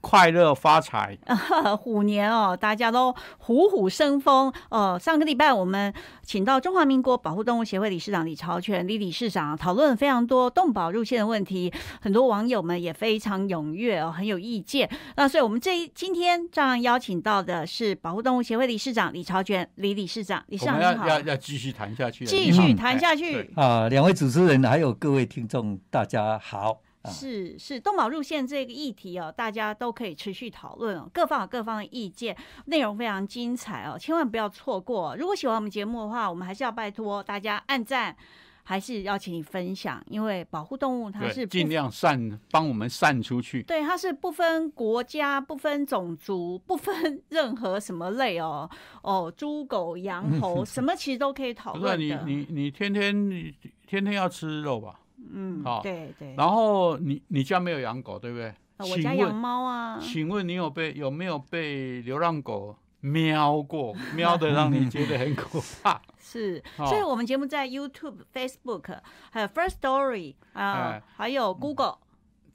快乐发财，虎年哦，大家都虎虎生风哦。上个礼拜我们请到中华民国保护动物协会理事长李朝全李理事长讨论非常多动保入线的问题，很多网友们也非常踊跃哦，很有意见。那所以我们这今天这样邀请到的是保护动物协会理事长李朝全李理事长，李事长要要要继续谈下去，继续谈下去啊！两位主持人还有各位听众，大家好。是是，动保入线这个议题哦，大家都可以持续讨论哦，各方有各方的意见，内容非常精彩哦，千万不要错过。如果喜欢我们节目的话，我们还是要拜托大家按赞，还是要请你分享，因为保护动物它是尽量散，帮我们散出去。对，它是不分国家、不分种族、不分 任何什么类哦哦，猪狗羊猴 什么其实都可以讨论的。你你你天天你天天要吃肉吧？嗯，好，对对。然后你你家没有养狗，对不对？我家养猫啊。请问你有被有没有被流浪狗喵过？喵的让你觉得很可怕。是，所以我们节目在 YouTube、Facebook，还有 First Story 啊，还有 Google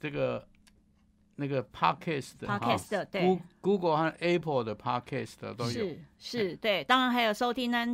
这个那个 Podcast，Podcast 对，Google 和 Apple 的 Podcast 都有。是是，对，当然还有收听呢，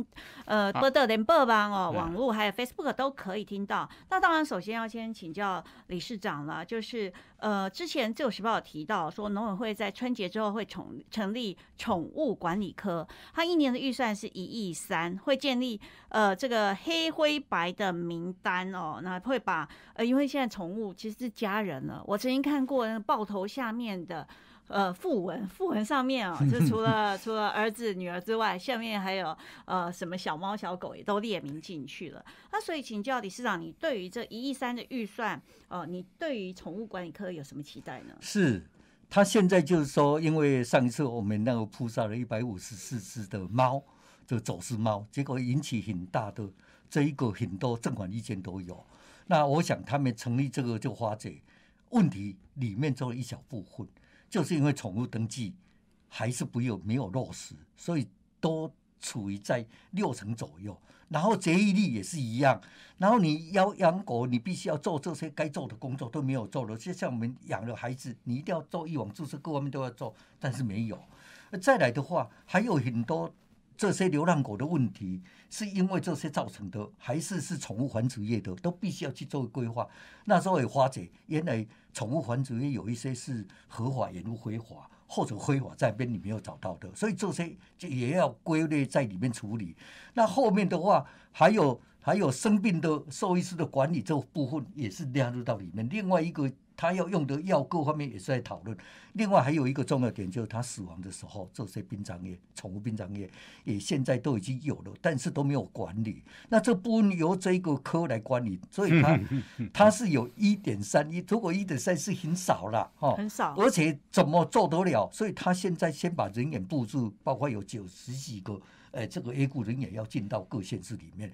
呃，波特连播邦哦，网络还有 Facebook 都可以听到。那当然，首先要先请教理事长了，就是呃，之前自由时报有提到说，农委会在春节之后会成成立宠物管理科，它一年的预算是一亿三，会建立呃这个黑灰白的名单哦，那会把呃，因为现在宠物其实是家人了，我曾经看过那个报头下面的。呃，副文副文上面啊，就除了 除了儿子女儿之外，下面还有呃什么小猫小狗也都列明进去了。那所以请教李市长，你对于这一亿三的预算，呃，你对于宠物管理科有什么期待呢？是，他现在就是说，因为上一次我们那个扑杀了一百五十四只的猫，就走私猫，结果引起很大的这一个很多正反意见都有。那我想他们成立这个就花姐问题里面做了一小部分。就是因为宠物登记还是不有没有落实，所以都处于在六成左右。然后结育率也是一样。然后你要养狗，你必须要做这些该做的工作都没有做了。就像我们养了孩子，你一定要做一网注射，各方面都要做，但是没有。再来的话，还有很多这些流浪狗的问题，是因为这些造成的，还是是宠物繁殖业的，都必须要去做规划。那时候也发觉，原来。宠物繁殖业有一些是合法，也入非法，或者非法在边你没有找到的，所以这些就也要归类在里面处理。那后面的话，还有还有生病的兽医师的管理这部分也是纳入到里面。另外一个。他要用的药各方面也是在讨论。另外还有一个重要点，就是他死亡的时候，这些殡葬业、宠物殡葬业也现在都已经有了，但是都没有管理。那这部分由这个科来管理，所以他他是有一点三一，如果一点三是很少了哈，很少，而且怎么做得了？所以他现在先把人员布置，包括有九十几个，呃，这个 A 股人员要进到各县市里面。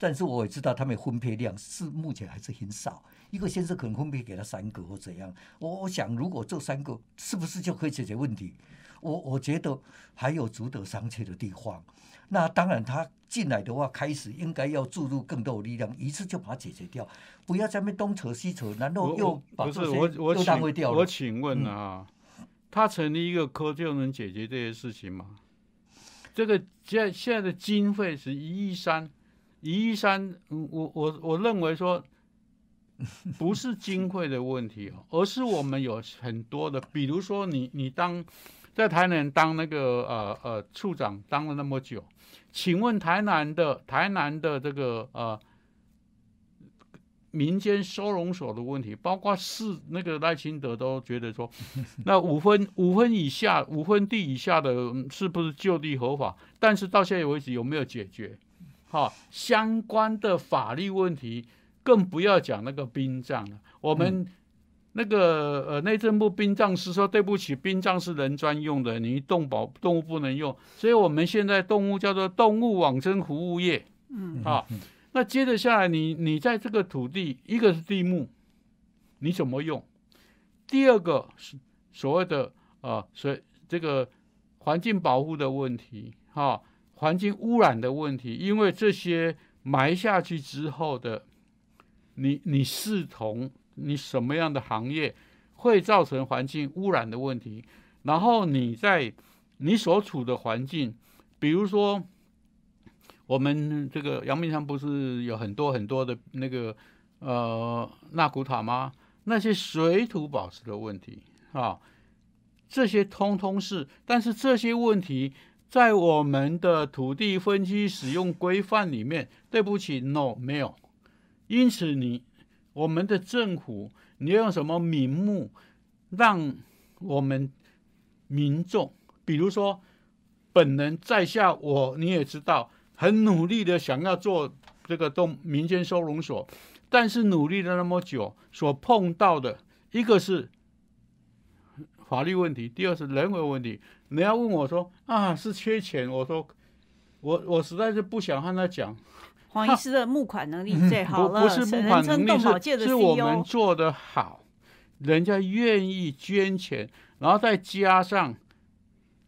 但是我也知道他们分配量是目前还是很少，一个先生可能分配给他三个或怎样。我我想如果这三个是不是就可以解决问题？我我觉得还有值得商榷的地方。那当然他进来的话，开始应该要注入更多的力量，一次就把它解决掉，不要在那边东扯西扯，然后又把这些又耽误掉了。我请问啊，他成立一个科就能解决这些事情吗？这个现现在的经费是一亿三。一亿三，我我我认为说，不是经费的问题哦，而是我们有很多的，比如说你你当在台南当那个呃呃处长当了那么久，请问台南的台南的这个呃民间收容所的问题，包括市那个赖清德都觉得说，那五分五分以下五分地以下的是不是就地合法？但是到现在为止有没有解决？好，相关的法律问题，更不要讲那个殡葬了。我们那个呃内政部殡葬师说，对不起，殡葬是人专用的，你动保动物不能用。所以我们现在动物叫做动物往生服务业。嗯，好，那接着下来，你你在这个土地，一个是地目，你怎么用？第二个是所谓的啊，所这个环境保护的问题，哈，环境污染的问题，因为这些埋下去之后的，你你视同你什么样的行业会造成环境污染的问题，然后你在你所处的环境，比如说。我们这个阳明山不是有很多很多的那个呃纳古塔吗？那些水土保持的问题啊，这些通通是，但是这些问题在我们的土地分区使用规范里面，对不起，no 没有。因此，你我们的政府，你要用什么名目让我们民众，比如说本人在下，我你也知道。很努力的想要做这个动民间收容所，但是努力了那么久，所碰到的一个是法律问题，第二是人为问题。你要问我说啊，是缺钱？我说我我实在是不想和他讲。黄医师的募款能力最好了，不是募款能力是是我们做的好，人家愿意捐钱，然后再加上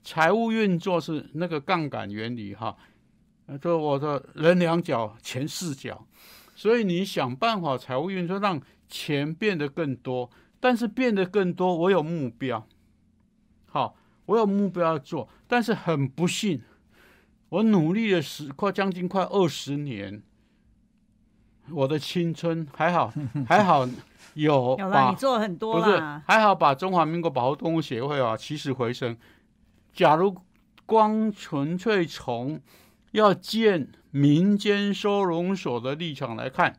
财务运作是那个杠杆原理哈。说我的人两脚，钱四脚，所以你想办法财务运作，让钱变得更多。但是变得更多，我有目标，好，我有目标要做。但是很不幸，我努力了十快将近快二十年，我的青春还好 还好有 把你做很多不是还好把中华民国保护动物协会啊起死回生。假如光纯粹从要建民间收容所的立场来看，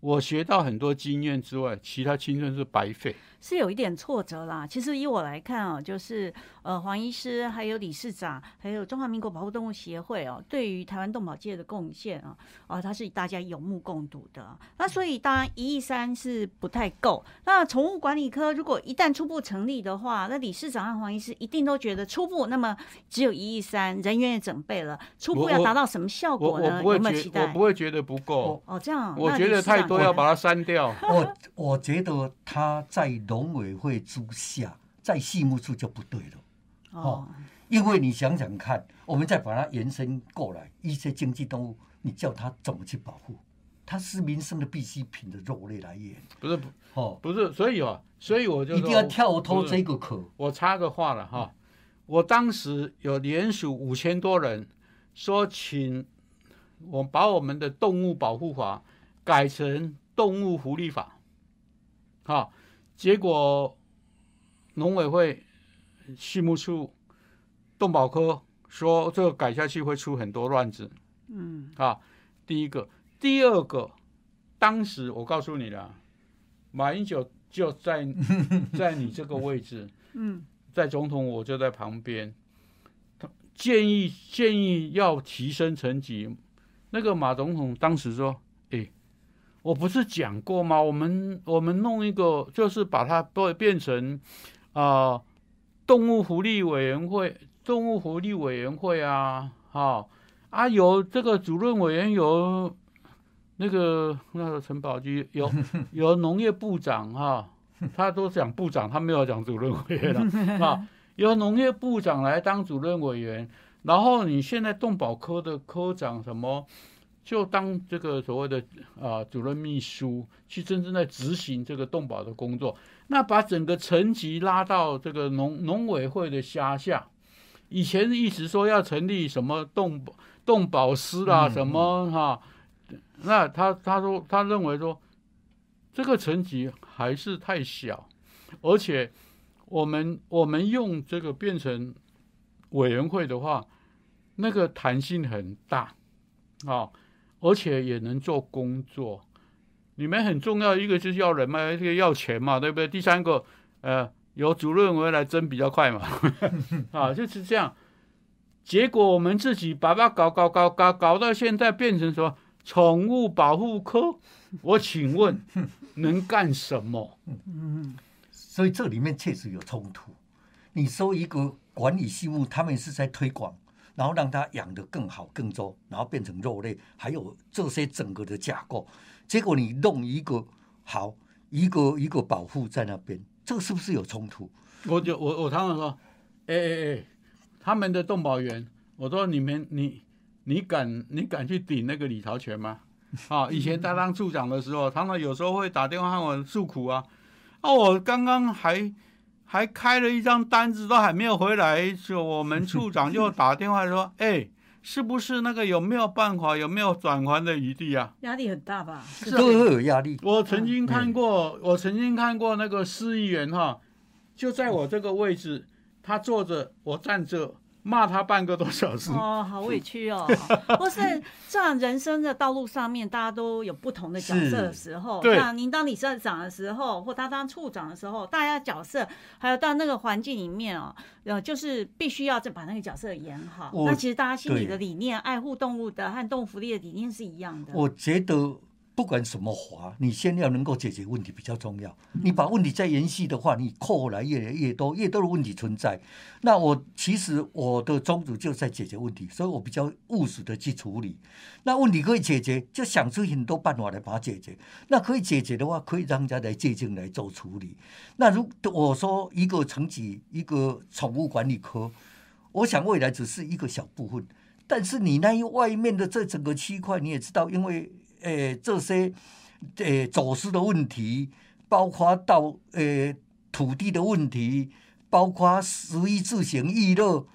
我学到很多经验之外，其他青春是白费。是有一点挫折啦。其实以我来看哦，就是呃，黄医师还有理事长，还有中华民国保护动物协会哦，对于台湾动保界的贡献啊，啊，它是大家有目共睹的。那所以当然一亿三是不太够。那宠物管理科如果一旦初步成立的话，那理事长和黄医师一定都觉得初步那么只有一亿三，人员也准备了，初步要达到什么效果呢？有没有期待？我不会觉得不够。哦，这样，我觉得太多要把它删掉。我我觉得他在。农委会之下，在细木处就不对了，哦，因为你想想看，我们再把它延伸过来，一些经济动物，你叫它怎么去保护？它是民生的必需品的肉类来源，不是不哦，不是，所以啊，所以我就一定要跳脱这个壳。我插个话了哈，我当时有连署五千多人，说请我把我们的动物保护法改成动物福利法，好。结果，农委会、畜牧处、动保科说这个改下去会出很多乱子。嗯，啊，第一个，第二个，当时我告诉你了，马英九就在在你这个位置。嗯，在总统我就在旁边，建议建议要提升层级。那个马总统当时说。我不是讲过吗？我们我们弄一个，就是把它变变成啊，动物福利委员会，动物福利委员会啊，好啊，有这个主任委员，有那个那个陈宝基，有 有农业部长哈，他都讲部长，他没有讲主任委员了啊，由农业部长来当主任委员，然后你现在动保科的科长什么？就当这个所谓的啊主任秘书去真正在执行这个动保的工作，那把整个层级拉到这个农农委会的辖下。以前一直说要成立什么动动保师啦，什么哈，那他他说他认为说这个层级还是太小，而且我们我们用这个变成委员会的话，那个弹性很大啊。而且也能做工作，你们很重要一个就是要人脉，一个要钱嘛，对不对？第三个，呃，由主任委员来争比较快嘛，啊，就是这样。结果我们自己把它搞搞搞搞搞到现在变成什么宠物保护科，我请问 能干什么？嗯，所以这里面确实有冲突。你说一个管理系务，他们是在推广。然后让它养得更好、更多，然后变成肉类，还有这些整个的架构。结果你弄一个好，一个一个保护在那边，这个是不是有冲突？我就我我常常说，哎哎哎，他们的动保员，我说你们你你敢你敢去顶那个李朝全吗？啊，以前他当处长的时候，常常有时候会打电话和我诉苦啊，啊，我刚刚还还开了一张单子，都还没有回来，就我们处长就打电话说，哎。是不是那个有没有办法，有没有转还的余地啊？压力很大吧？都会有压力。我曾经看过，我曾经看过那个市议员哈，就在我这个位置，他坐着，我站着。骂他半个多小时哦，好委屈哦。或是这样人生的道路上面，大家都有不同的角色的时候。那您当理事长的时候，或他当处长的时候，大家角色还有到那个环境里面哦，呃，就是必须要再把那个角色演好。那其实大家心里的理念，爱护动物的和动物福利的理念是一样的。我觉得。不管什么华，你先要能够解决问题比较重要。你把问题再延续的话，你扣来越来越多，越多的问题存在。那我其实我的宗旨就在解决问题，所以我比较务实的去处理。那问题可以解决，就想出很多办法来把它解决。那可以解决的话，可以让人家来借鉴来做处理。那如我说一个层级一个宠物管理科，我想未来只是一个小部分，但是你那一外面的这整个区块，你也知道，因为。诶，这些诶走私的问题，包括到诶土地的问题，包括食衣住行娱乐，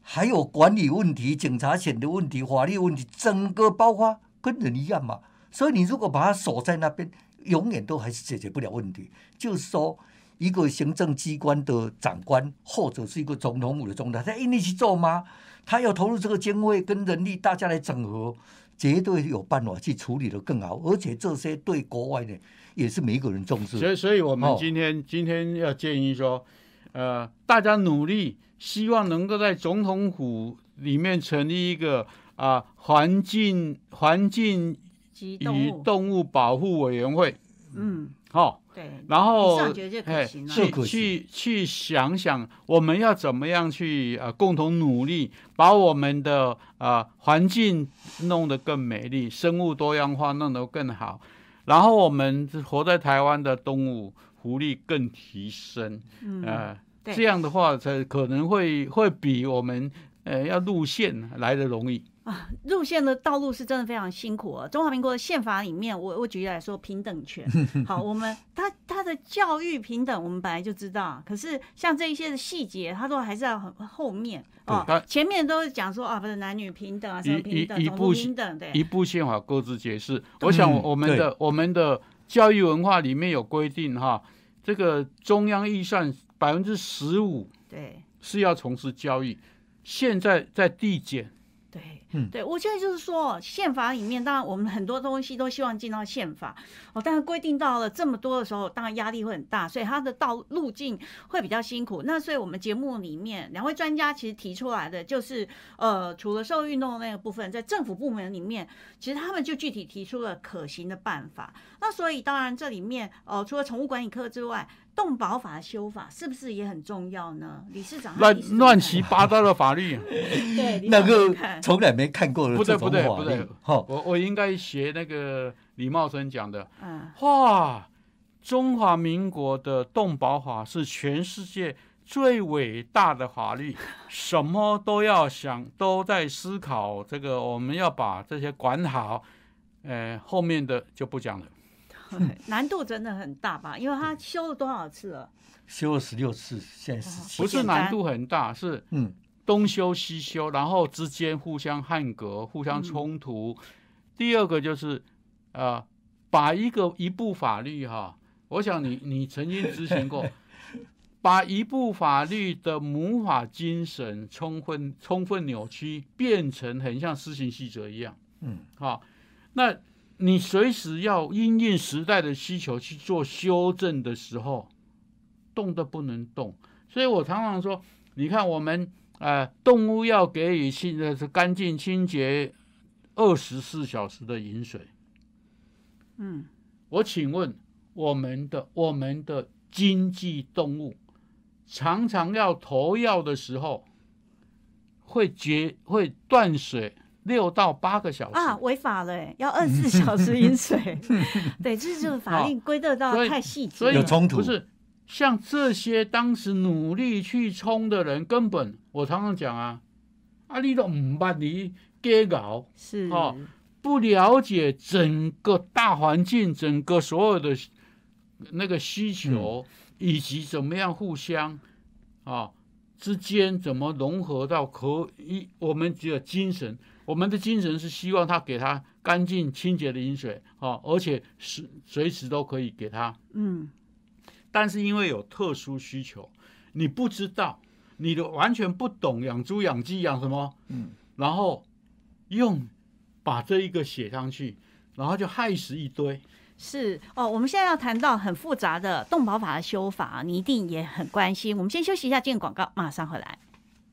还有管理问题、警察权的问题、法律问题，整个包括跟人一样嘛。所以你如果把它锁在那边，永远都还是解决不了问题。就是说，一个行政机关的长官，或者是一个总统府的总统，他一定去做吗？他要投入这个经费跟人力，大家来整合。绝对有办法去处理的更好，而且这些对国外呢也是每一个人重视。所以，所以我们今天今天要建议说，呃，大家努力，希望能够在总统府里面成立一个啊环境环境与动物保护委员会。嗯，好。对，然后哎，去去去想想，我们要怎么样去呃共同努力，把我们的呃环境弄得更美丽，生物多样化弄得更好，然后我们活在台湾的动物福利更提升，呃，这样的话才可能会会比我们呃要路线来的容易。啊，路线的道路是真的非常辛苦啊！中华民国的宪法里面，我我举例来说，平等权。好，我们他他的教育平等，我们本来就知道。可是像这一些的细节，他都还是要很后面哦。前面都是讲说啊，不是男女平等啊，什么平等、种族平等，对。一部宪法各自解释。我想我们的我们的教育文化里面有规定哈，这个中央预算百分之十五，对，是要从事教育。现在在递减。对，嗯，对我现在就是说，宪法里面当然我们很多东西都希望进到宪法哦，但是规定到了这么多的时候，当然压力会很大，所以它的道路径会比较辛苦。那所以我们节目里面两位专家其实提出来的就是，呃，除了社会运动那个部分，在政府部门里面，其实他们就具体提出了可行的办法。那所以当然这里面，呃，除了宠物管理科之外，动保法修法是不是也很重要呢？理事长乱乱七八糟的法律，对，那个从来没看过的不对不对不对，我我应该学那个李茂生讲的，嗯，哇，中华民国的动保法是全世界最伟大的法律，什么都要想，都在思考这个，我们要把这些管好，呃，后面的就不讲了。难度真的很大吧？因为他修了多少次了？修了十六次，现在十七不是难度很大？是嗯，东修西修，然后之间互相汉格、互相冲突。第二个就是呃，把一个一部法律哈，我想你你曾经执行过，把一部法律的母法精神充分充分扭曲，变成很像施行细则一样。嗯，好，那。你随时要因应时代的需求去做修正的时候，动都不能动。所以我常常说，你看我们呃动物要给予清的是干净清洁二十四小时的饮水。嗯，我请问我们的我们的经济动物常常要投药的时候，会绝会断水六到八个小时啊，违法了欸，要 二十四小时饮水。对，这就是 法令规定到太细致所以。有冲突不是像这些当时努力去冲的人，根本我常常讲啊，啊，你都唔把你给搞，是哦不了解整个大环境，整个所有的那个需求，以及怎么样互相啊之间怎么融合到可以，我们只有精神，我们的精神是希望他给他干净清洁的饮水啊，而且是随时都可以给他。嗯，但是因为有特殊需求，你不知道，你的完全不懂养猪、养鸡、养什么，嗯，然后用把这一个写上去，然后就害死一堆。是哦。我们现在要谈到很复杂的动保法的修法，你一定也很关心。我们先休息一下，进广告，马上回来。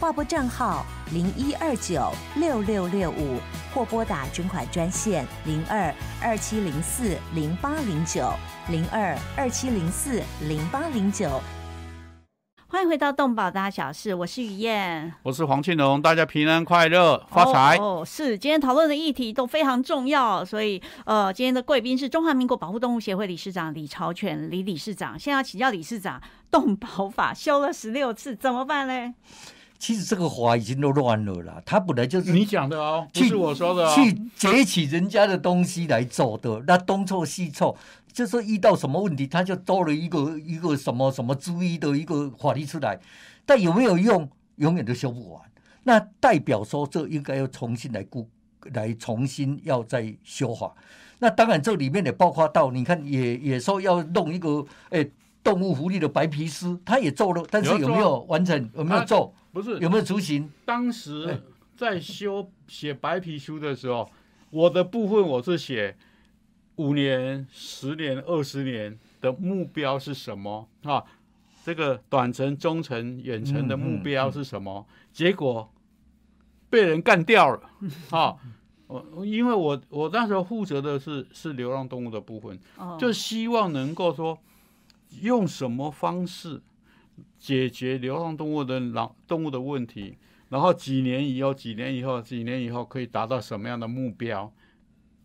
划拨账号零一二九六六六五，或拨打捐款专线零二二七零四零八零九零二二七零四零八零九。欢迎回到动保大小事，我是雨燕。我是黄庆荣，大家平安快乐，发财。哦哦，是今天讨论的议题都非常重要，所以呃，今天的贵宾是中华民国保护动物协会理事长李朝全李理事长。现在要请教理事长，动保法修了十六次，怎么办嘞？其实这个法已经都乱了啦，他本来就是你讲的哦，不去是我说的哦。去截取人家的东西来做的，那东凑西凑，就是遇到什么问题，他就多了一个一个什么什么注意的一个法律出来，但有没有用，永远都修不完。那代表说，这应该要重新来估，来重新要再修法。那当然，这里面也包括到，你看也也说要弄一个，哎，动物福利的白皮书，他也做了，但是有没有完成？有没有做？不是有没有执行？当哎时在修写白皮书的时候，我的部分我是写五年、十年、二十年的目标是什么啊？这个短程、中程、远程的目标是什么？结果被人干掉了啊！我因为我我那时候负责的是是流浪动物的部分，哦，就希望能够说用什么方式解决流浪动物的老动物的问题，然后几年以后、几年以后、几年以后可以达到什么样的目标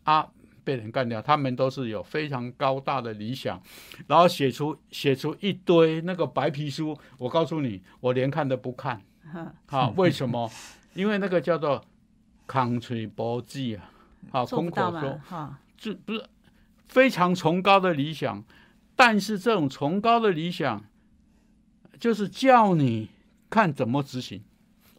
啊？被人干掉，他们都是有非常高大的理想，然后写出写出一堆那个白皮书。我告诉你，我连看都不看。呵好，为什么？因为那个叫做抗吹波记啊，好，空口说嘛，哈，这不是非常崇高的理想，但是这种崇高的理想，就是叫你看怎么执行，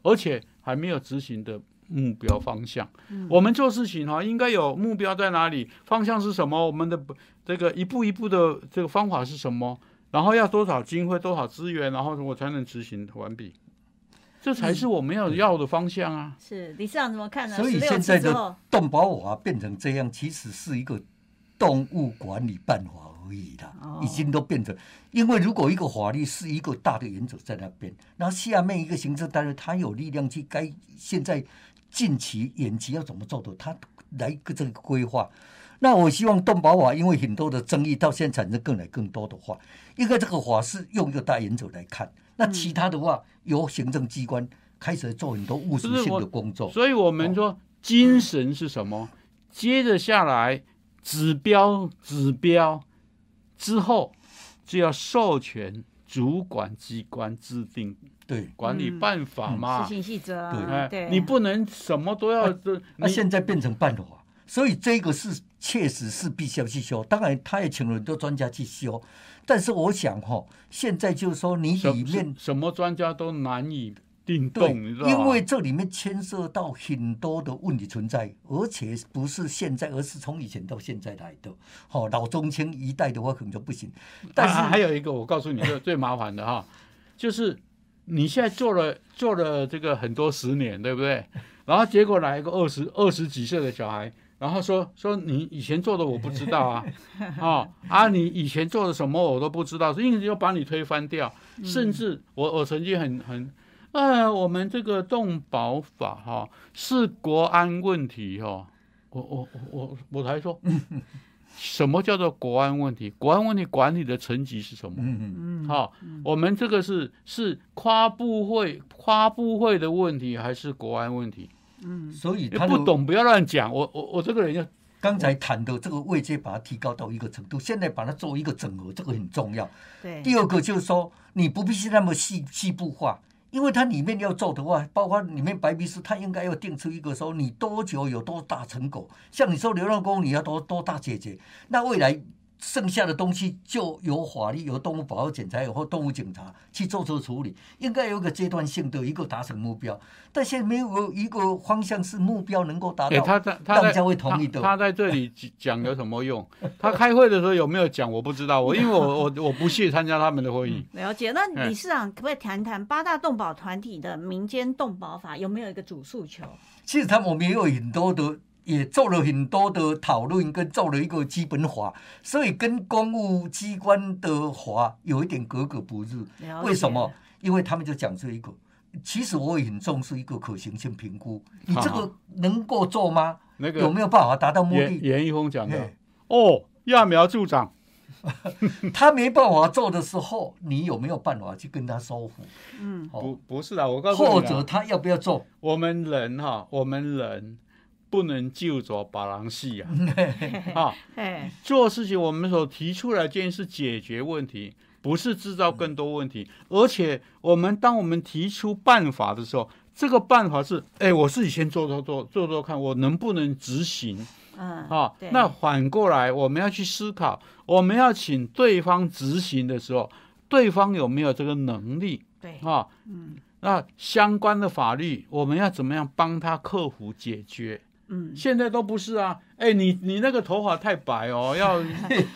而且还没有执行的目标方向。我们做事情哈，应该有目标在哪里，方向是什么，我们的这个一步一步的这个方法是什么，然后要多少经费、多少资源，然后我才能执行完毕。这才是我们要要的方向啊！是理事长怎么看呢？所以现在的动保法变成这样，其实是一个动物管理办法而已啦，哦已经都变成。因为如果一个法律是一个大的原则在那边，然后下面一个行政单位，他有力量去该现在近期、远期要怎么做的，他来个这个规划。那我希望动保法，因为很多的争议到现在产生更来更多的话，应该这个法是用一个大原则来看。那其他的话，由行政机关开始做很多务实性的工作。所以我们说精神是什么？接着下来指标指标之后，就要授权主管机关制定对，管理嗯办法嘛执。行细则对，你不能什么都要这，那你现在变成办法，所以这个是确实是必须要去修。当然，他也请了很多专家去修，但是我想哈、现在就是说你什里面什什么专家都难以定对动，你知道吗？因为这里面牵涉到很多的问题存在，而且不是现在，而是从以前到现在来的。好、老中青一代的话可能就不行，但是、啊 还有一个，我告诉你，最最麻烦的哈，就是你现在做了做了这个很多十年，对不对？然后结果来一个二十二十几岁的小孩，然后说说你以前做的我不知道啊，啊啊，你以前做的什么我都不知道，因为就把你推翻掉，甚至我我曾经很很。呃，我们这个动保法哈、是国安问题哈、我我我我我才说，什么叫做国安问题？国安问题管理的层级是什么？嗯嗯，嗯，好、我们这个是是跨部会跨部会的问题，还是国安问题？嗯，所以他不懂不要乱讲。我我我这个人要刚才谈的这个位阶把它提高到一个程度，现在把它做一个整合，这个很重要。对，第二个就是说，你不必是那么细细部化，因为它里面要做的话，包括里面白皮书，它应该要定出一个说你多久有多大成果。像你说流浪工，你要多多大解决，那未来剩下的东西就由法律、由动物保护检查或动物警察去做出处理，应该有一个阶段性的一个达成目标。但现在没有一个方向是目标能够达哎、到，他在他在大家会同意的。他他在这里讲有什么用？他开会的时候有没有讲？我不知道，我因为我我我不屑参加他们的会议。了解。那哎理事长可不可以谈谈八大动保团体的民间动保法有没有一个主诉求？其实他们我们也有很多的，也做了很多的讨论，跟做了一个基本法，所以跟公务机关的法有一点格格不入。了为什解么？因为他们就讲这一个。其实我也很重视一个可行性评估，你这好个能够做吗？那个有没有办法达到目的？严严一峰讲的哦，揠苗助长。他没办法做的时候，你有没有办法去跟他说服？嗯，不哦，不是啊，我告诉你啊，或者他要不要做？我们人哈、我们人不能就着把狼戏啊！啊，哎，做事情我们所提出来的建议是解决问题，不是制造更多问题。而且我们当我们提出办法的时候，这个办法是，哎，我自己先做做做做做看，我能不能执行嗯，啊对？那反过来，我们要去思考，我们要请对方执行的时候，对方有没有这个能力对，啊？嗯那相关的法律，我们要怎么样帮他克服解决？嗯，现在都不是啊！哎，你你那个头发太白哦，要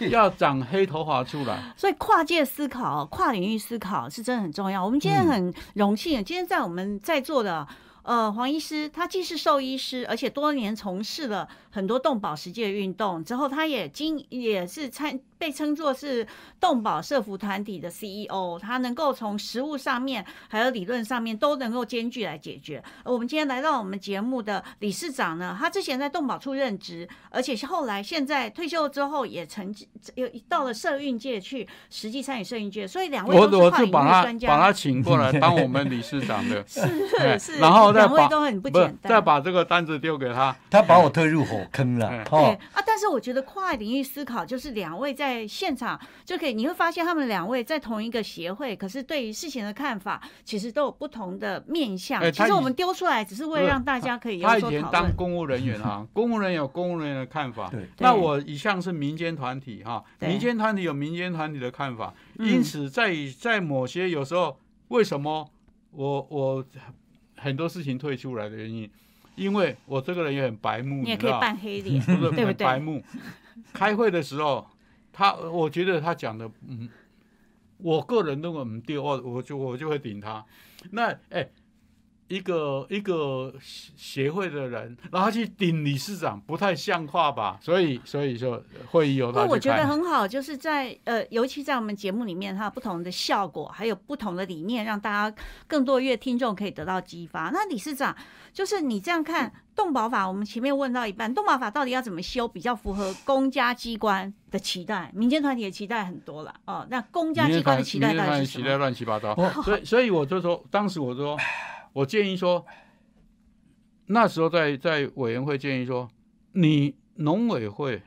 要长黑头发出来。所以跨界思考、跨领域思考是真的很重要。我们今天很荣幸，今天在我们在座的呃黄医师，他既是兽医师，而且多年从事了很多动保实际的运动，之后他也经也是参被称作是动保社服团体的 CEO，他能够从实物上面还有理论上面都能够兼具来解决。而我们今天来到我们节目的理事长呢，他之前在动保处任职，而且是后来现在退休之后也曾经有到了社运界去实际参与社运界，所以两位我我都是跨领域就把他专家。把他请过来当我们理事长的，哎是是，然后再把两位都很不简单，再把这个单子丢给他。他把我推入火坑了哎，对哦，啊，但是我觉得跨领域思考就是两位在现场就可以，你会发现他们两位在同一个协会，可是对于事情的看法其实都有不同的面向。其实我们丢出来只是为了让大家可以有他以前。当公务人员啊，公务人员有公务人员的看法。对那我一向是民间团体哈，对民间团体有民间团体的看法，嗯因此在在某些有时候，为什么我我很多事情退出来的原因，因为我这个人也很白目，你也可以知道扮黑脸，不 是对不很白？目。开会的时候，他我觉得他讲的，嗯，我个人认为唔对，我我就我就会顶他。那哎、一个一个协协会的人，然后去顶理事长，不太像话吧？所以所以说会议由他去不过我觉得。很好，就是在呃，尤其在我们节目里面，它有不同的效果，还有不同的理念，让大家更多月听众可以得到激发。那理事长，就是你这样看动保法，我们前面问到一半，动保法到底要怎么修，比较符合公家机关的期待？民间团体的期待很多了哦，那公家机关的期待到底是什么？乱七八糟，哦 所以所以我就说，当时我说，我建议说，那时候在在委员会建议说，你农委会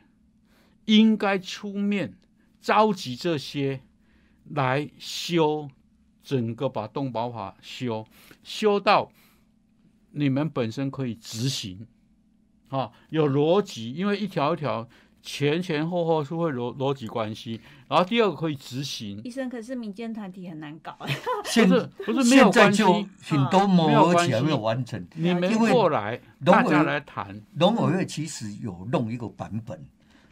应该出面召集这些来修整个把动保法修修到你们本身可以执行。啊，有逻辑，因为一条一条前前后后是会逻逻辑关系，然后第二个可以执行，医生可是民间团体很难搞，不现是不是没有现在关系，就很多磨合起来没有完成。你们过来大家来谈，农委会其实有弄一个版本，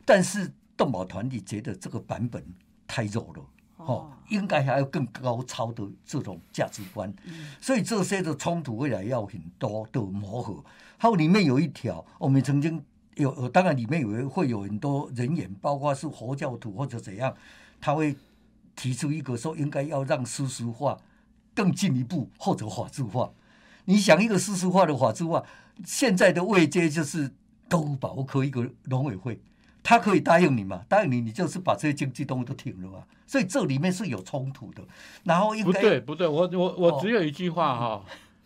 但是动保团体觉得这个版本太弱了。哦，应该还要更高超的这种价值观，所以这些的冲突未来要很多的磨合。还有里面有一条，我们曾经有，呃当然里面有会有很多人员，包括是佛教徒或者怎样，他会提出一个说，应该要让世俗化更进一步，或者法治化。你想一个世俗化的法治化，现在的位阶就是动物保护科一个农委会。他可以答应你嘛？答应你，你就是把这些经济动物都停了嘛？所以这里面是有冲突的。然后应不对不对，我我我哦只有一句话哈，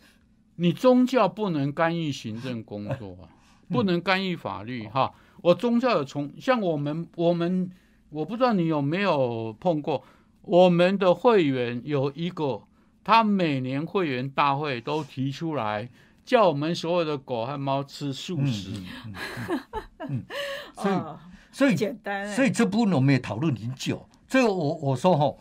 你宗教不能干预行政工作啊，不能干预法律哈。我宗教有从像我们我们我不知道你有没有碰过，我们的会员有一个，他每年会员大会都提出来，叫我们所有的狗和猫吃素食。嗯嗯嗯 所以哦所以简单欸，所以这部分我们也讨论很久。所以我我说哈，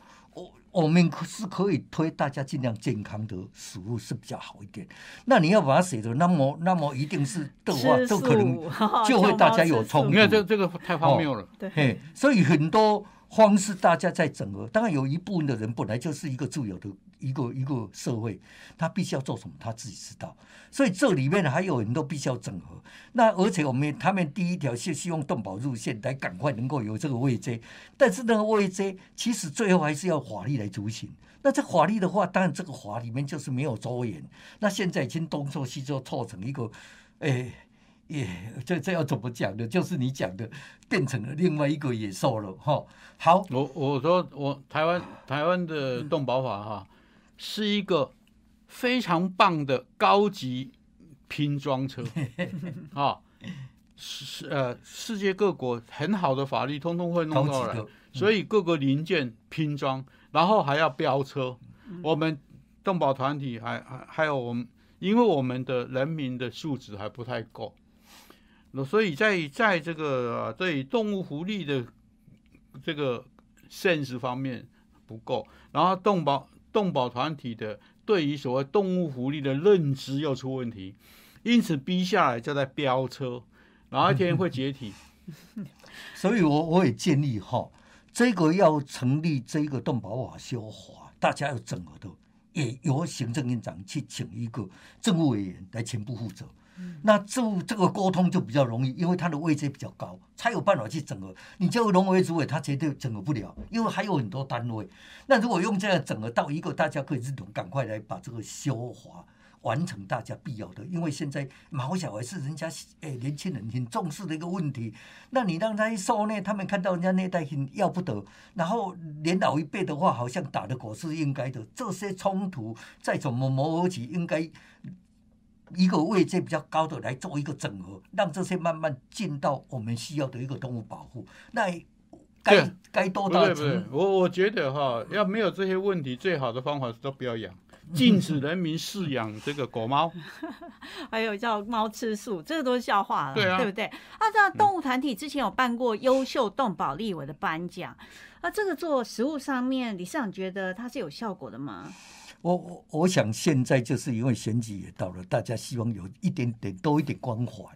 我们可是可以推大家尽量健康的食物是比较好一点。那你要把它写的那么那么一定是的话，吃就可能 就会大家有冲突因为这这个太荒谬了。对，所以很多方式大家在整合。当然有一部分的人本来就是一个自由的一个一个社会，他必须要做什么他自己知道。所以这里面还有很多必须要整合。那而且我们他们第一条是希望动保入线来赶快能够有这个位阶，但是那个位阶其实最后还是要法律来执行。那这法律的话，当然这个法里面就是没有周延。那现在已经东凑西凑凑成一个，诶、也这这要怎么讲呢？就是你讲的，变成了另外一个野兽了哈。好，我我说我台湾台湾的动保法哈，是一个非常棒的高级拼装车 啊，世呃世界各国很好的法律通通会弄到来所以各个零件拼装，然后还要飙车。我们动保团体还还还有我们，因为我们的人民的素质还不太够，那所以在在这个啊对动物福利的这个 sense 方面不够，然后动保动保团体的对于所谓动物福利的认知又出问题，因此逼下来就在飙车，哪一天会解体。所以我我也建议哈，这个要成立这个动保法修法，大家要整合的，也由行政院长去请一个政务委员来全部负责。那这这个沟通就比较容易，因为他的位置比较高，才有办法去整合。你叫龙为主委，他绝对整合不了，因为还有很多单位。那如果用这样整合到一个大家可以认同，赶快来把这个修法完成大家必要的。因为现在毛小孩是人家诶、年轻人很重视的一个问题，那你让他一受虐，他们看到人家那代很要不得，然后连老一辈的话，好像打的果是应该的，这些冲突再怎么磨合起，应该一个位置比较高的来做一个整合，让这些慢慢进到我们需要的一个动物保护。那该该多大的程，对不对我我觉得哈，要没有这些问题，最好的方法是都不要养，禁止人民饲养这个狗猫。还有叫猫吃素，这个都是笑话了，对啊不对？啊，这样动物团体之前有办过优秀动保立委的颁奖，啊，这个做食物上面，理事长觉得它是有效果的吗？我我我想现在就是因为选举也到了，大家希望有一点点多一点光环。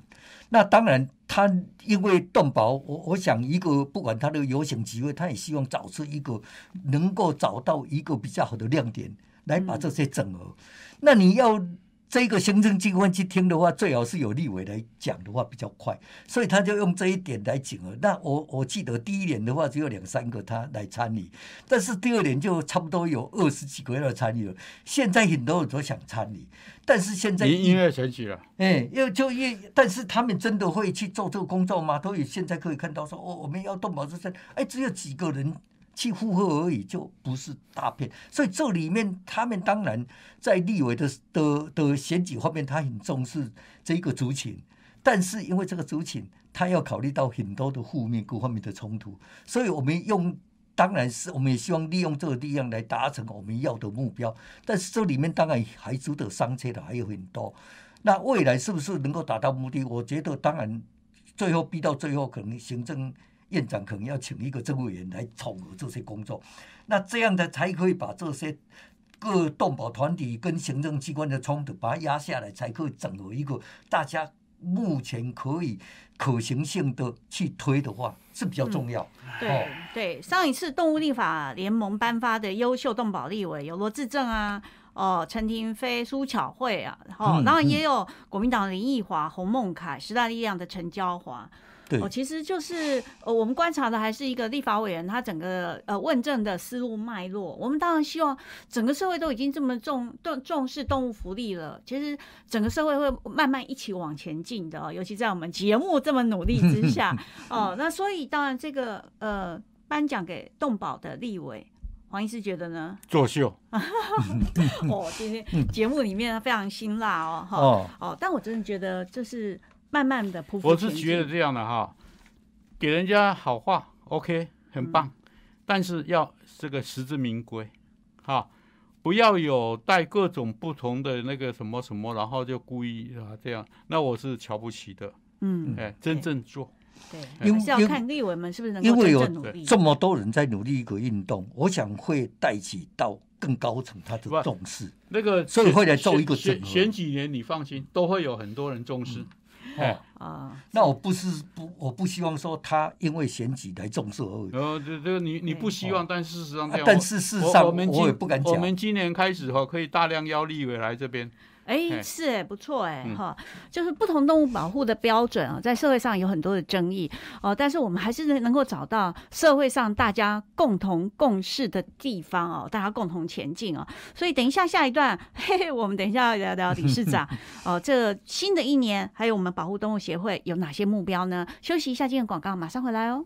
那当然，他因为动保，我我想一个不管他的游行集会，他也希望找出一个能够找到一个比较好的亮点，来把这些整合。那你要这个行政机关去听的话，最好是有立委来讲的话比较快，所以他就用这一点来整合。那我我记得第一年的话只有两三个他来参与，但是第二年就差不多有二十几个要参与了。现在很多人都想参与，但是现在因因为选举了，哎，又就业，但是他们真的会去做这个工作吗？都有现在可以看到说，哦，我们要动保之声，哎，只有几个人去附和而已，就不是大片。所以这里面他们当然在立委的的的选举方面，他很重视这个族群，但是因为这个族群，他要考虑到很多的负面各方面的冲突，所以我们用。当然是，我们也希望利用这个力量来达成我们要的目标。但是这里面当然还值得商榷的还有很多。那未来是不是能够达到目的？我觉得当然最后逼到最后，可能行政院长可能要请一个政务委员来统合这些工作，那这样的才可以把这些各动保团体跟行政机关的冲突把它压下来，才可以整合一个大家目前可以可行性的去推的话是比较重要。对对，上一次动物立法联盟颁发的优秀动保立委有罗志正啊。哦，陈廷飞、苏巧慧啊，哦，然后也有国民党林奕华、洪孟凯、时代力量的陈娇华。对，哦，其实就是呃，我们观察的还是一个立法委员他整个呃问政的思路脉络。我们当然希望整个社会都已经这么重重重视动物福利了，其实整个社会会慢慢一起往前进的。尤其在我们节目这么努力之下，哦，那所以当然这个呃颁奖给动保的立委。黄医师觉得呢？作秀 哦，今天节目里面非常辛辣哦，哈哦，但我真的觉得这是慢慢的铺。我是觉得这样的哈，给人家好话，OK，很棒，但是要这个实至名归，哈，不要有带各种不同的那个什么什么，然后就故意啊这样，那我是瞧不起的。嗯，哎，真正做。对，因为要看立委们是不是能够真正努力。这么多人在努力一个运动，我想会带起到更高层他的重视。那个所以会来做一个整合。前几年你放心，都会有很多人重视。哦啊，那我不是不，我不希望说他因为选举来重视而已。呃，这这个你你不希望，但事实上这样。但是事实上，我们也不敢讲。我们今年开始哈，可以大量邀立委来这边。哎，是哎，不错哎，哈，就是不同动物保护的标准啊，在社会上有很多的争议哦，但是我们还是能够找到社会上大家共同共事的地方哦，大家共同前进哦。所以等一下下一段，嘿嘿，我们等一下要聊聊理事长 哦，这新的一年还有我们保护动物协会有哪些目标呢？休息一下，今天广告马上回来哦。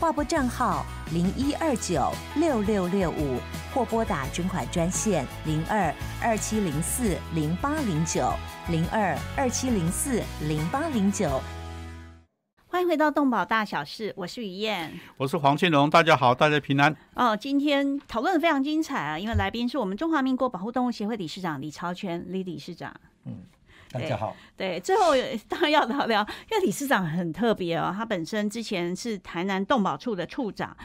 划拨账号零一二九六六六五，或拨打捐款专线零二二七零四零八零九零二二七零四零八零九。欢迎回到动保大小事，我是于燕，我是黄庆荣，大家好，大家平安。哦，今天讨论的非常精彩啊，因为来宾是我们中华民国保护动物协会理事长李超全李理事长。嗯。大家好，对，最后当然要聊聊，因为理事长很特别哦，他本身之前是台南动保处的处长，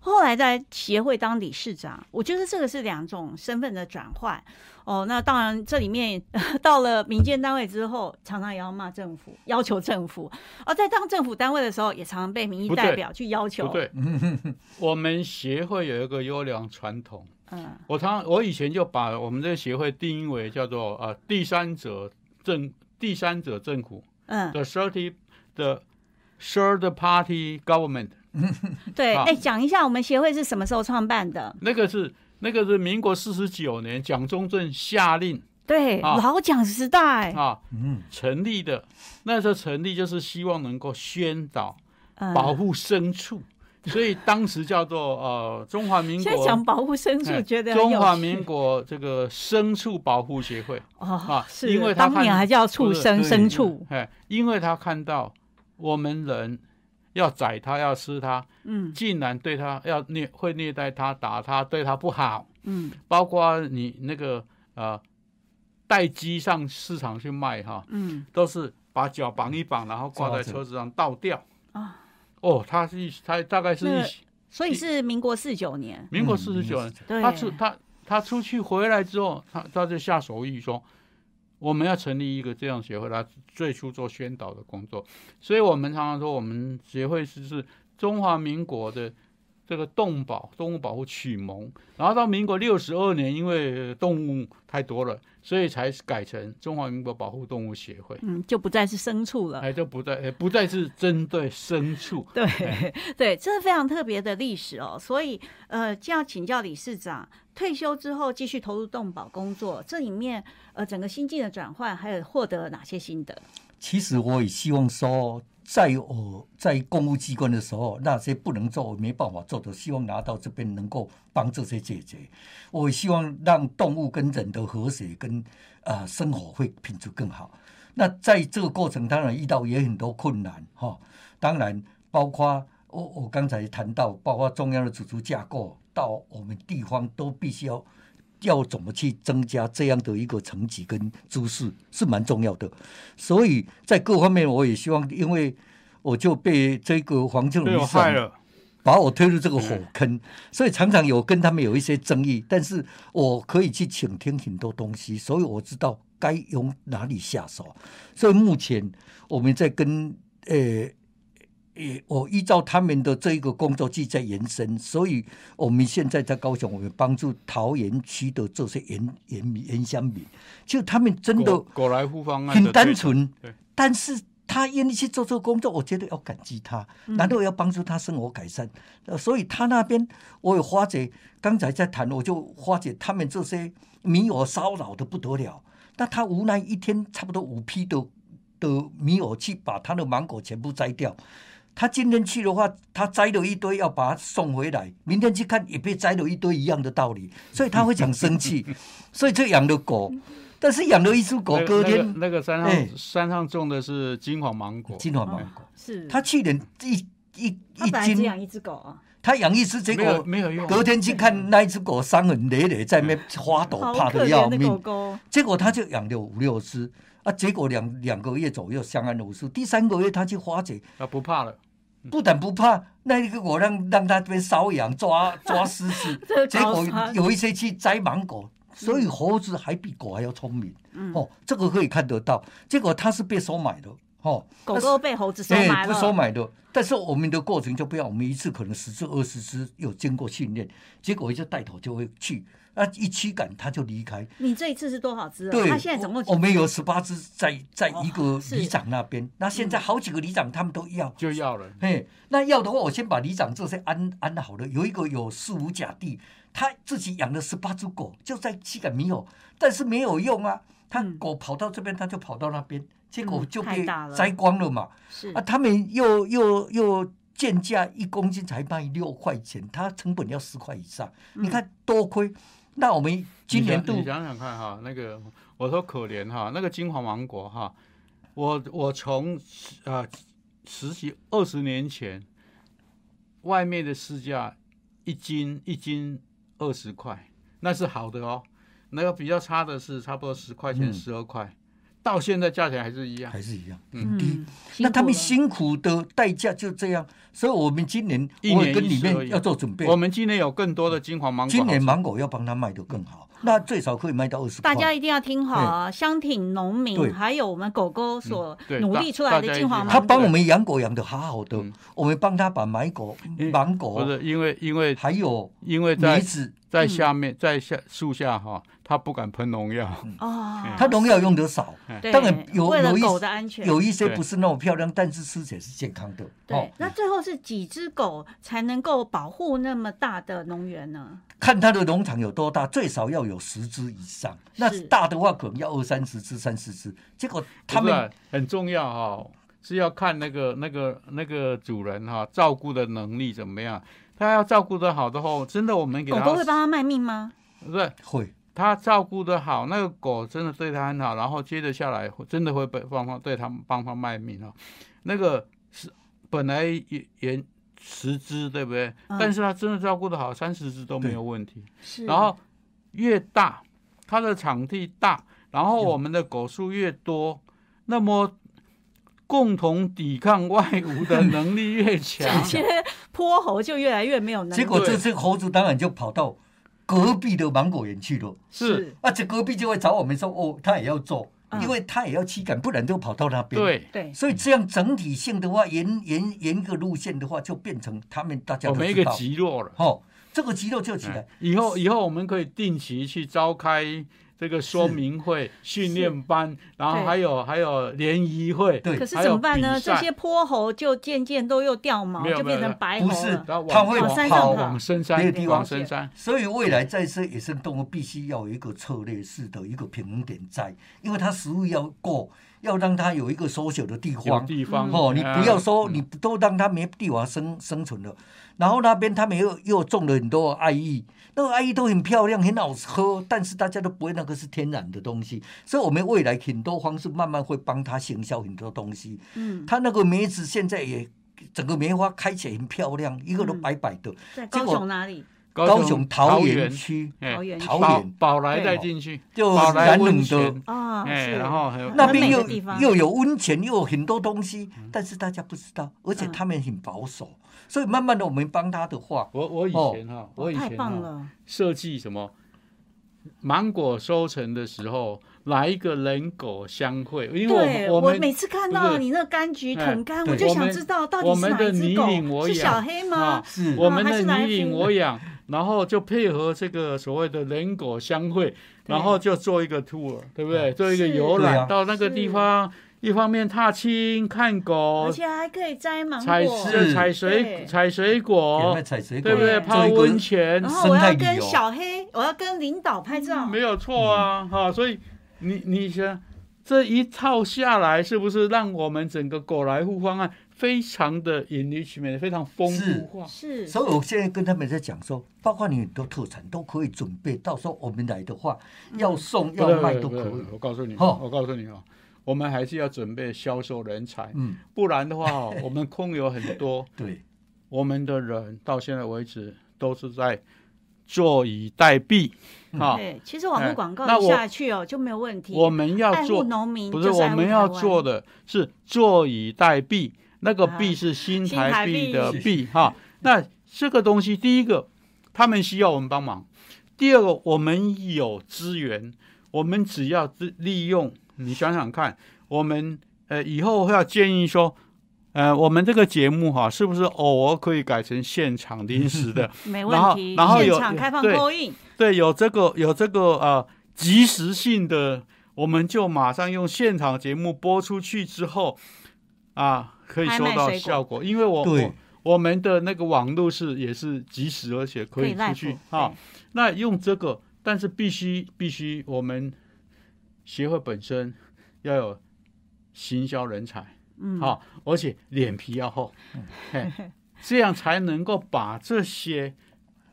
后来在协会当理事长，我觉得这个是两种身份的转换哦。那当然，这里面到了民间单位之后，常常也要骂政府，要求政府；而在当政府单位的时候，也常常被民意代表去要求。对，我们协会有一个优良传统，嗯，我常我以前就把我们这个协会定义为叫做呃第三者。政第三者政府，嗯，the third the third party government，对，哎，讲一下我们协会是什么时候创办的？那个是那个是民国四十九年蒋中正下令，对，老蒋时代啊，嗯，成立的。那时候成立就是希望能够宣导保护牲畜。所以当时叫做呃中华民国，现在讲保护牲畜，觉得中华民国这个牲畜保护协会。哦啊，是因为当年还叫畜生牲畜，哎，因为他看到我们人要宰他要吃他，嗯，竟然对他要虐会虐待他打他对他不好，嗯，包括你那个呃带鸡上市场去卖哈，嗯，都是把脚绑一绑，然后挂在车子上倒掉啊。哦，他是一他大概是，所以是民国四十九年。民国四十九年，他出他他出去回来之后，他他就下手艺说，我们要成立一个这样协会，他最初做宣导的工作。所以我们常常说，我们协会是是中华民国的这个动保动物保护启蒙，然后到民国六十二年，因为动物太多了，所以才改成中华民国保护动物协会。嗯，就不再是牲畜了。哎，就不再，哎，不再是针对牲畜。对对，这是非常特别的历史哦。所以，呃，就要请教理事长，退休之后继续投入动保工作，这里面呃整个心境的转换，还有获得哪些心得？其实我也希望说。在我在公务机关的时候，那些不能做、没办法做的，希望拿到这边能够帮这些解决。我希望让动物跟人的和谐跟啊生活会品质更好。那在这个过程，当然遇到也很多困难哈。当然，包括我我刚才谈到，包括中央的组织架构到我们地方都必须要。要怎么去增加这样的一个层级跟姿势是蛮重要的，所以在各方面我也希望，因为我就被这个黄庆荣害了，把我推入这个火坑，所以常常有跟他们有一些争议，但是我可以去倾听很多东西，所以我知道该用哪里下手，所以目前我们在跟呃。也我依照他们的这一个工作去在延伸，所以我们现在在高雄，我们帮助桃园区的这些原原原乡民，就他们真的果来护方很单纯，但是他愿意去做这个工作，我觉得要感激他，难道要帮助他生活改善？所以他那边我有花姐刚才在谈，我就花姐他们这些米友骚扰的不得了，那他无奈一天差不多五批的的米友去把他的芒果全部摘掉。他今天去的话，他摘了一堆要把它送回来，明天去看也被摘了一堆一样的道理，所以他会讲生气，所以就养了狗，但是养了一只狗，隔天那个山上山上种的是金黄芒果，金黄芒果。是。他去年一一一斤养一只狗啊，他养一只结果没有用，隔天去看那一只狗伤痕累累，在那花朵怕的要命，结果他就养了五六只。啊！结果两两个月左右相安无事，第三个月他去花姐，他不怕了，不但不怕，那一个我让让他被瘙痒抓抓虱子，结果有一些去摘芒果，所以猴子还比狗还要聪明。哦，这个可以看得到。结果他是被收买的，哦，狗狗被猴子收买了，不收买的。但是我们的过程就不要，我们一次可能十只二十只，有经过训练，结果一只带头就会去。那一驱赶他就离开。你这一次是多少只？对，他现在总共我们有十八只在在一个 里长那边。那现在好几个里长他们都要，就要了。嘿，那要的话，我先把里长这些安安好了。有一个有四五甲地，他自己养了十八只狗，就在驱赶猕猴，但是没有用啊。他狗跑到这边，他就跑到那边，结果就被摘光了嘛。是啊，他们又又又贱价一公斤才卖六块钱，他成本要十块以上，你看多亏。那我们今年度，你想想看哈，那个我说可怜哈，那个金黄芒果哈，我我从啊实习二十年前，外面的市价一斤一斤二十块，那是好的哦，那个比较差的是差不多十块钱十二块。到现在价钱还是一样，还是一样，很，低。那他们辛苦的代价就这样，所以我们今年一年跟里面要做准备。我们今年有更多的金黄芒果，今年芒果要帮他卖的更好，那最少可以卖到二十。大家一定要听好啊！乡挺农民，还有我们狗狗所努力出来的金黄芒果，他帮我们养狗养的好好的，我们帮他把买狗、芒果不是因为因为还有因为在在下面在下树下哈。他不敢喷农药哦，他农药用的少，当然有有狗的安全，有一些不是那么漂亮，但是吃起来是健康的。对，那最后是几只狗才能够保护那么大的农园呢？看他的农场有多大，最少要有十只以上。那大的话可能要二三十只、三十只。结果他们很重要哈，是要看那个那个那个主人哈照顾的能力怎么样。他要照顾的好的话，真的我们给狗狗会帮他卖命吗？对，会。他照顾的好，那个狗真的对他很好，然后接着下来真的会被帮方对他帮他卖命哦。那个是本来也也十只对不对？但是他真的照顾的好，三十只都没有问题。是。然后越大，它的场地大，然后我们的狗数越多，那么共同抵抗外物的能力越强，这些泼猴就越来越没有能力。结果这只猴子当然就跑到。隔壁的芒果园去了，是，而且隔壁就会找我们说，哦，他也要做，嗯因为他也要驱赶，不然就跑到那边。，对，对，所以这样整体性的话，沿沿沿一个路线的话，就变成他们大家我们一个都知道。集落了。哦，这个集落就起来哎。以后以后我们可以定期去召开这个说明会、训练班，然后还有还有联谊会，对。可是怎么办呢？这些泼猴就渐渐都又掉毛，就变成白猴不是它会往山上跑。往深山，那个地方深山，所以未来再生野生动物必须要有一个策略式的一个平衡点在，因为它食物要够，要让它有一个缩小的地方。地方哦，你不要说嗯你都让它没地方生生存了，然后那边他们又又种了很多爱玉，那个爱玉都很漂亮，很好喝，但是大家都不会那个是天然的东西，所以我们未来很多方式慢慢会帮他行销很多东西。嗯，它那个梅子现在也整个梅花开起来很漂亮，一个都嗯白白的。在高雄哪里？高雄桃园园区哎桃园区。宝来对带进去，就宝来蓝冷的。温泉，啊，哎，然后还有很那边又又有温泉，又有很多东西，嗯。但是大家不知道，而且嗯他们很保守，所以慢慢的我们帮他的话，我我以哦。前哈，我以太前哈棒了，设计什么芒果收成的时候来一个人狗相会，因为我我们每次看到你那柑橘哎桶柑，我就想知道到底是我们的哪一只狗？是小黑吗？啊？是我们还是哪一的你领我养，然后就配合这个所谓的人狗相会，然后就做一个 tour，对不对？做一个是。游览到那个地方，一方面踏青看狗而，且还可以摘芒采果，采水采水采水果，对不对？泡温泉。然，后我要跟小黑，我要跟领导拍照，没有错啊，哈，所以你你想这一套下来，是不是让我们整个狗来户方案非常的 enrichment，非常丰富。化？是，所以我现在跟他们在讲说，包括你很多特产都可以准备，到时候我们来的话，要送要卖都可以。我告诉你，哦。我告诉你哦，我们还是要准备销售人才，嗯，不然的话哦，我们空有很多，对，我们的人到现在为止都是在坐以待毙啊。对，其实网络哎广告一下去哦就没有问题。我们要做农民，不是我们要做的是坐以待毙，那个啊币是新新台台币的币币哈。那这个东西，第一个他们需要我们帮忙，第二个我们有资源，我们只要利利用，你想想看，我们呃以后要建议说。呃，我们这个节目哈，是不是偶尔可以改成现场临时的？没问题，然后有现场开放对播映，对，有这个有这个呃及时性的，我们就马上用现场节目播出去之后，啊，可以收到效果，因为我对我我们的那个网络是也是及时，而且可以出去啊。那用这个，但是必须必须我们协会本身要有行销人才。嗯，好、而且脸皮要厚，嘿这样才能够把这些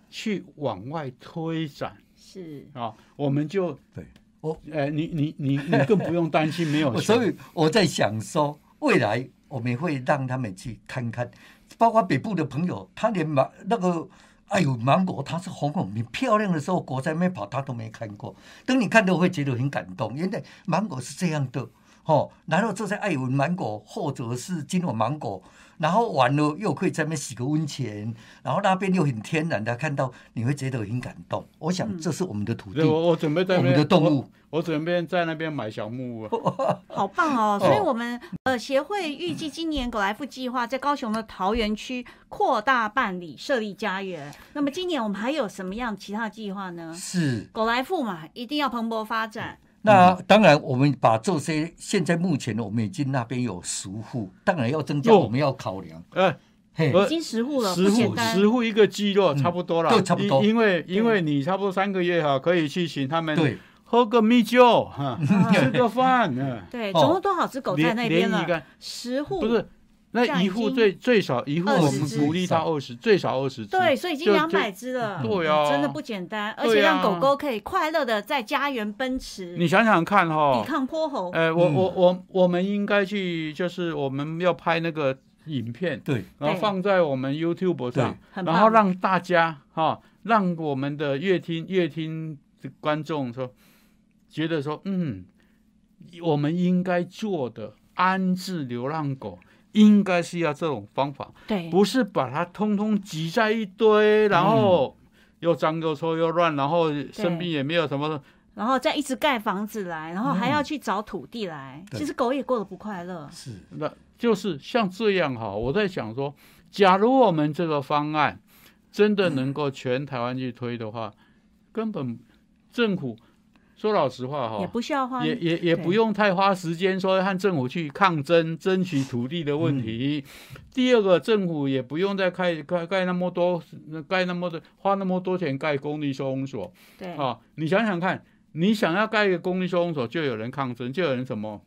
去往外推展是啊。我们就对我，呃，你你你你更不用担心没有，所以我在想说，未来我们会让他们去看看，包括北部的朋友，他连芒那个。哎呦，芒果它是红红你漂亮的时候，果在那边跑，他都没看过。等你看到会觉得很感动，原来芒果是这样的哦。然后坐在爱文芒果，或者是金华芒果，然后完了又可以在那边洗个温泉，然后那边又很天然的看到，你会觉得很感动。我想这是我们的土地对，我我准备在我们的动物，我，我准备在那边买小木屋啊。好棒哦！所以哦我们呃协会预计今年狗来富计划在高雄的桃园区扩大办理设立家园。那么今年我们还有什么样其他的计划呢？是狗来富嘛，一定要蓬勃发展。那当然，我们把这些现在目前我们已经那边有十户，当然要增加，哦我们要考量。呃，已经十户了，十户。十户一个鸡肉差不多了，对差不多。因因为因为你差不多三个月哈，可以去请他们对，喝个米酒哈，啊吃个饭，嗯，对，哦。总共多少只狗在那边了？十户，不是。那一户最最少一户，我们只鼓励他二十，最少二十只。对，所以已经就两百只了，对啊真的不简单，而且让啊狗狗可以快乐的在家园奔驰，你想想看哈抵，抗泼猴。哎，我嗯我我我们应该去，就是我们要拍那个影片，对，然后放在我们 YouTube 上，然后让大家哈，让我们的乐听乐听的观众说，觉得说，嗯，我们应该做的安置流浪狗，应该是要这种方法，对，不是把它通通挤在一堆，然后又脏又臭又乱，然后生病也没有什么然后再一直盖房子来，然后还嗯要去找土地来，对。其实狗也过得不快乐。是。那就是像这样哈，我在想说，假如我们这个方案真的能够全台湾去推的话，根本政府说老实话哈也，不需要花也也也不用太花时间说和政府去抗争争取土地的问题。第二个，政府也不用再盖盖盖那么多盖那么多花那么多钱盖公立收容所对啊！你想想看，你想要盖一个公立收容所，就有人抗争，就有人什么，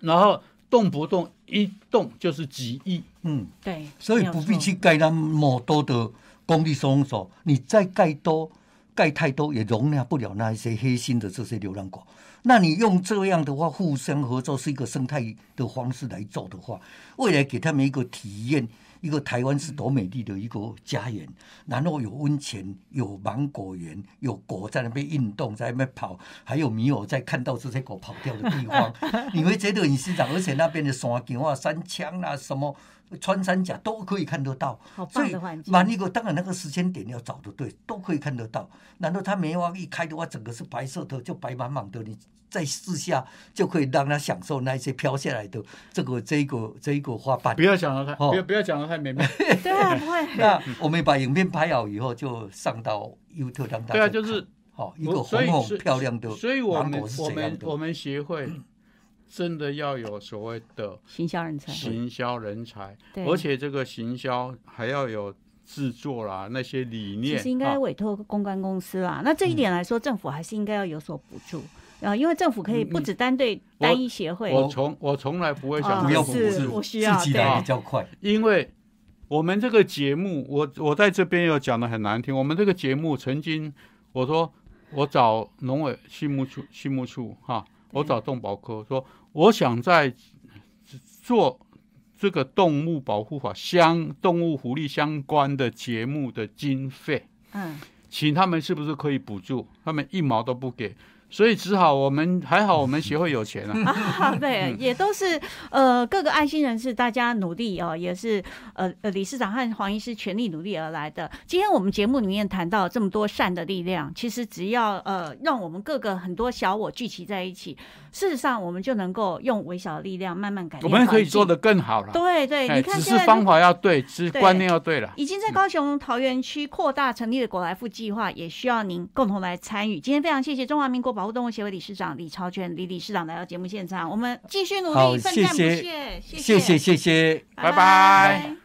然后动不动一动就是几亿。嗯，对，所以不必去盖那么多的公立收容所，你再盖多盖太多也容纳不了那一些黑心的这些流浪狗。那你用这样的话互相合作是一个生态的方式来做的话，未来给他们一个体验，一个台湾是多美丽的一个家园，然后有温泉，有芒果园，有狗在那边运动，在那边跑，还有米友在看到这些狗跑掉的地方，你会觉得很欣赏，而且那边的山景啊、山枪啊、什么穿山甲都可以看得到。好所以棒的环境。蛮一个，当然那个时间点要找的对，都可以看得到。难道它梅花一开的话，整个是白色的，就白茫茫的，你在四下就可以让它享受那一些飘下来的这个这一个这一个花瓣不。要讲的太，哦不要不要讲的太美妙。对啊，不会。那我们把影片拍好以后，就上到 YouTube 让大家对啊，就是好一个红红漂亮的所以我们芒果是我怎样的？们我们协会真的要有所谓的行销人才，行销人才，而且这个行销还要有制作啦，那些理其念。实应该啊委托公关公司啦。那这一点来说，政府还是应该要有所补助。啊，因为政府可以不只单对单一协会，我从我从来不会想哦不要是补助，我需要自己来比较快。因为我们这个节目，我我在这边有讲的很难听。我们这个节目曾经，我说我找农委畜牧处畜牧处哈，我找动保科说，我想在做这个动物保护法相动物福利相关的节目的经费，嗯，请他们是不是可以补助？他们一毛都不给。所以只好我们还好，我们协会有钱啊。啊，对，也都是呃各个爱心人士大家努力哦，也是呃呃理事长和黄医师全力努力而来的。今天我们节目里面谈到这么多善的力量，其实只要呃让我们各个很多小我聚集在一起，事实上我们就能够用微小的力量慢慢改变我变。们可以做得。更好了。对对，哎，你看只是方法要对，只是观念要对了。已经在高雄桃园区扩大成立的果来富计划，也需要您共同来参与。今天非常谢谢中华民国保护动物协会理事长李超全李理事长来到节目现场，我们继续努力，奋战不谢谢懈，谢谢谢谢。拜拜拜